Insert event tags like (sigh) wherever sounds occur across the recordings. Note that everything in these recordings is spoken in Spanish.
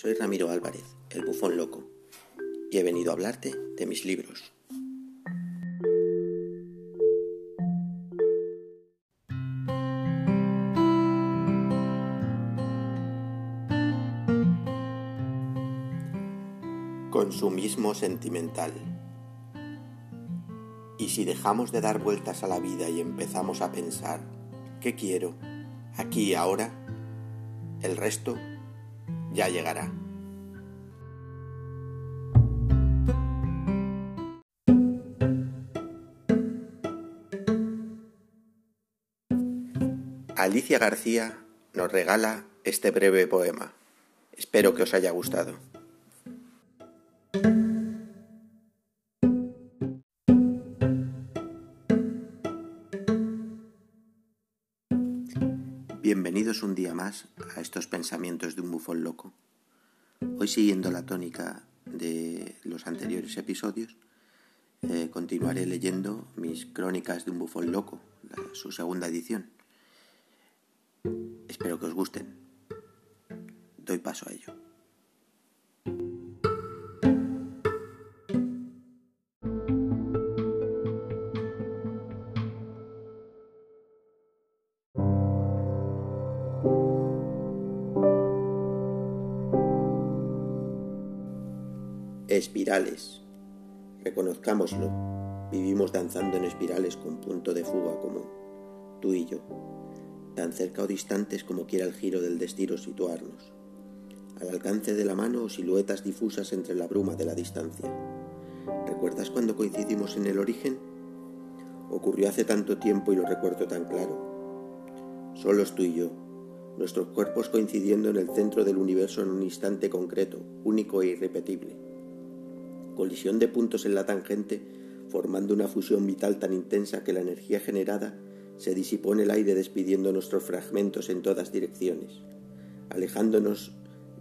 soy Ramiro Álvarez, el bufón loco, y he venido a hablarte de mis libros. Consumismo sentimental. Y si dejamos de dar vueltas a la vida y empezamos a pensar, ¿qué quiero? Aquí y ahora, el resto ya llegará. Alicia García nos regala este breve poema. Espero que os haya gustado. A estos pensamientos de un bufón loco. Hoy siguiendo la tónica de los anteriores episodios, eh, continuaré leyendo mis crónicas de un bufón loco, su segunda edición. Espero que os gusten. Doy paso a ello. Espirales. Reconozcámoslo, vivimos danzando en espirales con punto de fuga común, tú y yo, tan cerca o distantes como quiera el giro del destino situarnos, al alcance de la mano o siluetas difusas entre la bruma de la distancia. ¿Recuerdas cuando coincidimos en el origen? Ocurrió hace tanto tiempo y lo recuerdo tan claro. Solos tú y yo, nuestros cuerpos coincidiendo en el centro del universo en un instante concreto, único e irrepetible colisión de puntos en la tangente, formando una fusión vital tan intensa que la energía generada se disipó en el aire despidiendo nuestros fragmentos en todas direcciones, alejándonos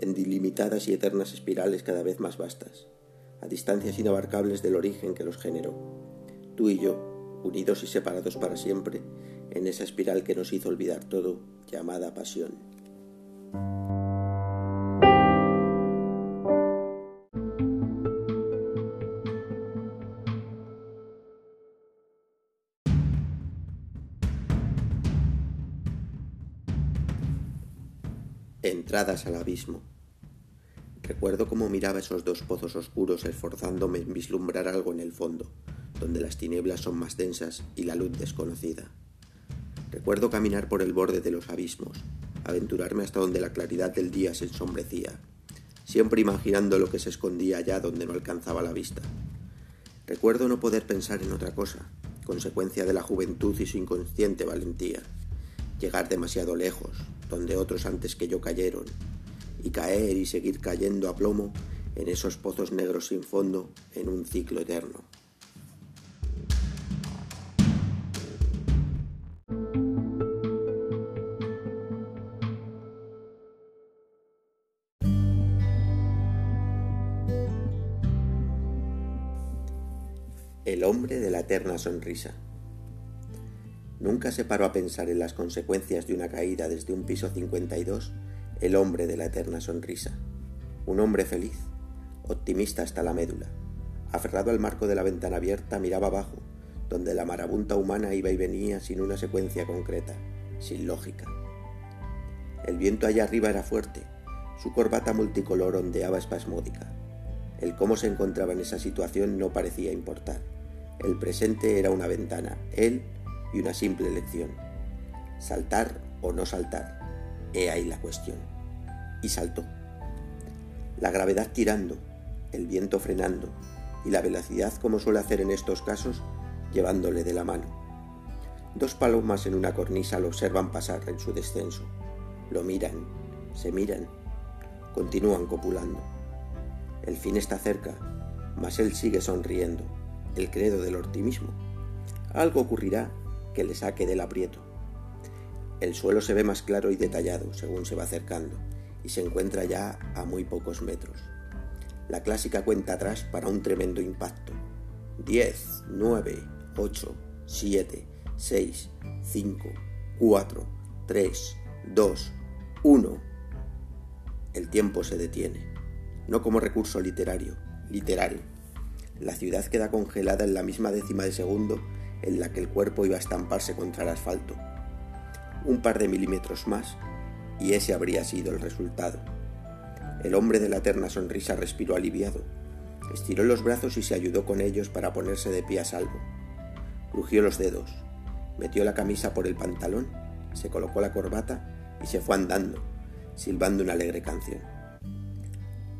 en delimitadas y eternas espirales cada vez más vastas, a distancias inabarcables del origen que los generó. Tú y yo, unidos y separados para siempre, en esa espiral que nos hizo olvidar todo, llamada pasión. entradas al abismo. Recuerdo cómo miraba esos dos pozos oscuros esforzándome en vislumbrar algo en el fondo, donde las tinieblas son más densas y la luz desconocida. Recuerdo caminar por el borde de los abismos, aventurarme hasta donde la claridad del día se ensombrecía, siempre imaginando lo que se escondía allá donde no alcanzaba la vista. Recuerdo no poder pensar en otra cosa, consecuencia de la juventud y su inconsciente valentía llegar demasiado lejos, donde otros antes que yo cayeron, y caer y seguir cayendo a plomo en esos pozos negros sin fondo en un ciclo eterno. El hombre de la eterna sonrisa. Nunca se paró a pensar en las consecuencias de una caída desde un piso 52 el hombre de la eterna sonrisa. Un hombre feliz, optimista hasta la médula. Aferrado al marco de la ventana abierta, miraba abajo, donde la marabunta humana iba y venía sin una secuencia concreta, sin lógica. El viento allá arriba era fuerte, su corbata multicolor ondeaba espasmódica. El cómo se encontraba en esa situación no parecía importar. El presente era una ventana, él y una simple elección. Saltar o no saltar. He ahí la cuestión. Y saltó. La gravedad tirando, el viento frenando y la velocidad como suele hacer en estos casos, llevándole de la mano. Dos palomas en una cornisa lo observan pasar en su descenso. Lo miran, se miran, continúan copulando. El fin está cerca, mas él sigue sonriendo, el credo del optimismo. Algo ocurrirá que le saque del aprieto. El suelo se ve más claro y detallado según se va acercando y se encuentra ya a muy pocos metros. La clásica cuenta atrás para un tremendo impacto. 10, 9, 8, 7, 6, 5, 4, 3, 2, 1. el tiempo se detiene, no como recurso literario, literal. La ciudad queda congelada en la misma décima de segundo en la que el cuerpo iba a estamparse contra el asfalto. Un par de milímetros más y ese habría sido el resultado. El hombre de la eterna sonrisa respiró aliviado, estiró los brazos y se ayudó con ellos para ponerse de pie a salvo. Crujió los dedos, metió la camisa por el pantalón, se colocó la corbata y se fue andando, silbando una alegre canción.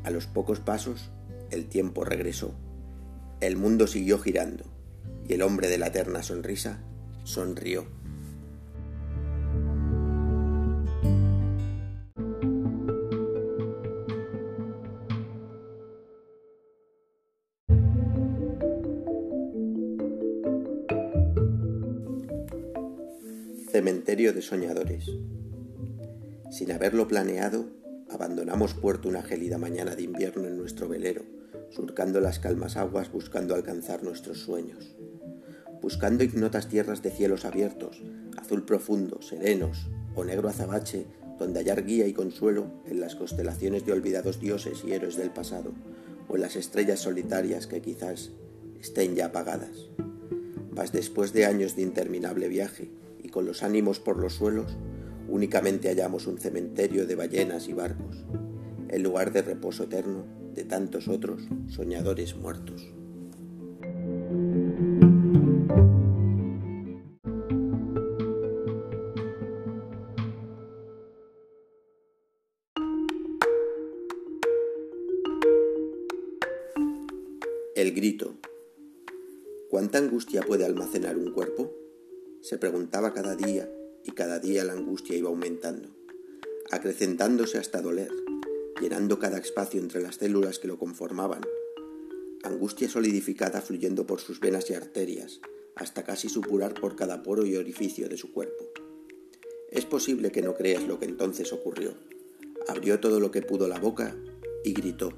A los pocos pasos, el tiempo regresó. El mundo siguió girando y el hombre de la eterna sonrisa sonrió. Cementerio de Soñadores. Sin haberlo planeado, abandonamos puerto una gélida mañana de invierno en nuestro velero, surcando las calmas aguas buscando alcanzar nuestros sueños. Buscando ignotas tierras de cielos abiertos, azul profundo, serenos o negro azabache, donde hallar guía y consuelo en las constelaciones de olvidados dioses y héroes del pasado, o en las estrellas solitarias que quizás estén ya apagadas. Vas después de años de interminable viaje, y con los ánimos por los suelos, únicamente hallamos un cementerio de ballenas y barcos, el lugar de reposo eterno de tantos otros soñadores muertos. El grito. ¿Cuánta angustia puede almacenar un cuerpo? Se preguntaba cada día y cada día la angustia iba aumentando, acrecentándose hasta doler, llenando cada espacio entre las células que lo conformaban. Angustia solidificada fluyendo por sus venas y arterias, hasta casi supurar por cada poro y orificio de su cuerpo. Es posible que no creas lo que entonces ocurrió. Abrió todo lo que pudo la boca y gritó.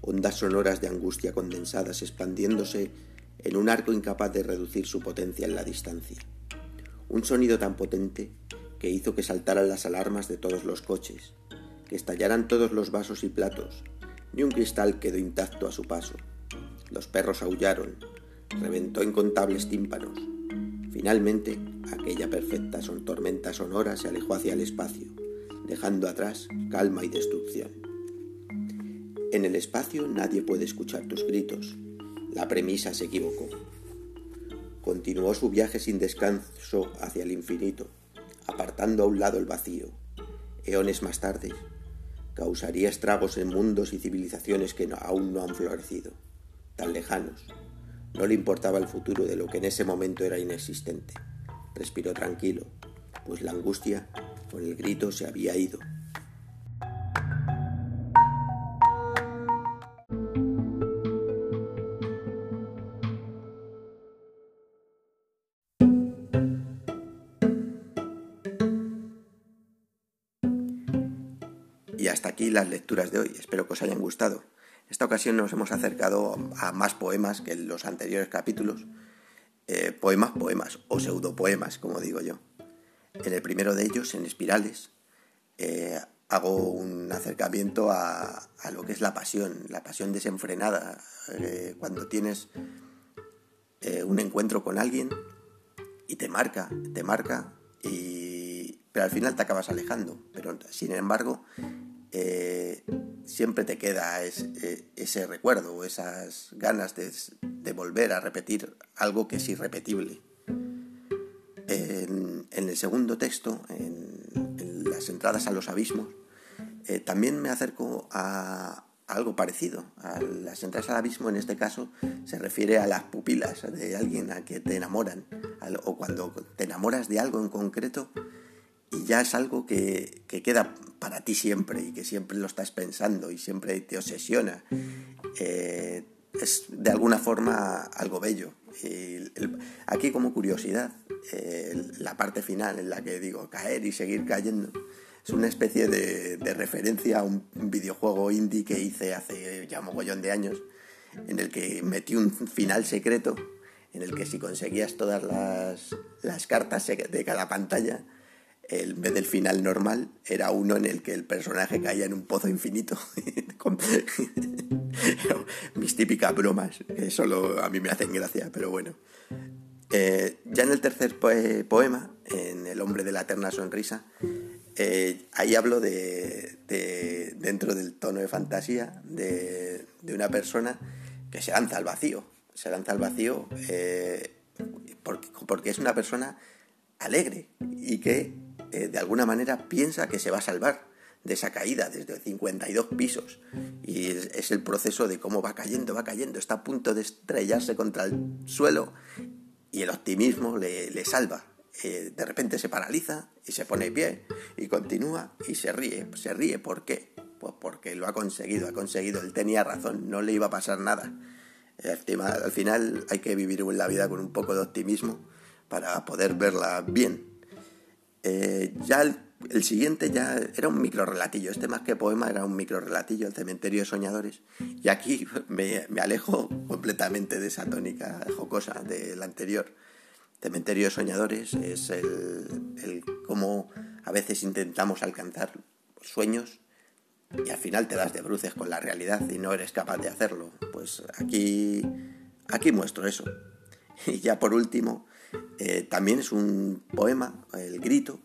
Ondas sonoras de angustia condensadas expandiéndose en un arco incapaz de reducir su potencia en la distancia. Un sonido tan potente que hizo que saltaran las alarmas de todos los coches, que estallaran todos los vasos y platos, ni un cristal quedó intacto a su paso. Los perros aullaron, reventó incontables tímpanos. Finalmente, aquella perfecta son tormenta sonora se alejó hacia el espacio, dejando atrás calma y destrucción. En el espacio nadie puede escuchar tus gritos, la premisa se equivocó. Continuó su viaje sin descanso hacia el infinito, apartando a un lado el vacío. Eones más tarde, causaría estragos en mundos y civilizaciones que aún no han florecido, tan lejanos. No le importaba el futuro de lo que en ese momento era inexistente. Respiró tranquilo, pues la angustia con el grito se había ido. Y hasta aquí las lecturas de hoy. Espero que os hayan gustado. Esta ocasión nos hemos acercado a más poemas que en los anteriores capítulos. Eh, poemas, poemas o pseudopoemas, como digo yo. En el primero de ellos, en espirales, eh, hago un acercamiento a, lo que es la pasión, la pasión desenfrenada. Eh, cuando tienes un encuentro con alguien y te marca, te marca, y, pero al final te acabas alejando. Pero sin embargo, eh, siempre te queda eh, ese recuerdo esas ganas de, volver a repetir algo que es irrepetible. En, el segundo texto, en, las entradas a los abismos, eh, también me acerco a, algo parecido. A las entradas al abismo, en este caso, se refiere a las pupilas de alguien a que te enamoran, o cuando te enamoras de algo en concreto y ya es algo que, queda para ti siempre y que siempre lo estás pensando y siempre te obsesiona. Eh, es de alguna forma algo bello. aquí como curiosidad, la parte final en la que digo caer y seguir cayendo, es una especie de, referencia a un videojuego indie que hice hace ya mogollón de años, en el que metí un final secreto, en el que si conseguías todas las, las cartas de cada pantalla, en vez del final normal, era uno en el que el personaje caía en un pozo infinito. (laughs) Mis típicas bromas, que solo a mí me hacen gracia, pero bueno. Eh, ya en el tercer poema, en El hombre de la eterna sonrisa, eh, ahí hablo de, dentro del tono de fantasía, de, una persona que se lanza al vacío. Se lanza al vacío eh, porque es una persona alegre y que eh, de alguna manera piensa que se va a salvar de esa caída desde 52 pisos. Y es, el proceso de cómo va cayendo, va cayendo, está a punto de estrellarse contra el suelo y el optimismo le, salva. Eh, de repente se paraliza y se pone pie y continúa y se ríe. Se ríe, ¿por qué? Pues porque lo ha conseguido, ha conseguido, él tenía razón, no le iba a pasar nada. Al final hay que vivir la vida con un poco de optimismo para poder verla bien. Eh, ya el, siguiente ya era un micro relatillo, este más que poema era un micro relatillo, el cementerio de soñadores. Y aquí (laughs) me, alejo completamente de esa tónica jocosa del anterior. Cementerio de soñadores es el, el cómo a veces intentamos alcanzar sueños y al final te das de bruces con la realidad y no eres capaz de hacerlo. Pues aquí, aquí muestro eso. (laughs) Y ya por último, eh, también es un poema, El Grito,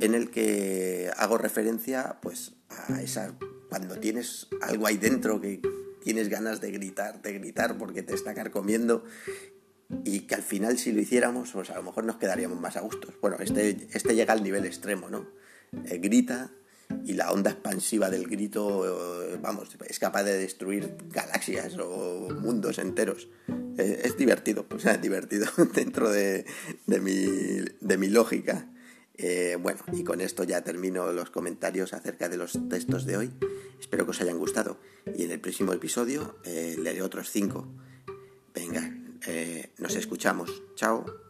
en el que hago referencia pues, a esa cuando tienes algo ahí dentro que tienes ganas de gritar, de gritar porque te está carcomiendo y que al final si lo hiciéramos pues a lo mejor nos quedaríamos más a gustos. Bueno, este, este llega al nivel extremo, ¿no? Eh, grita y la onda expansiva del grito, eh, vamos, es capaz de destruir galaxias o mundos enteros. Eh, es divertido, o es (laughs) divertido dentro de, mi, lógica. Eh, bueno, y con esto ya termino los comentarios acerca de los textos de hoy. Espero que os hayan gustado. Y en el próximo episodio leeré otros cinco. Venga, nos escuchamos. Chao.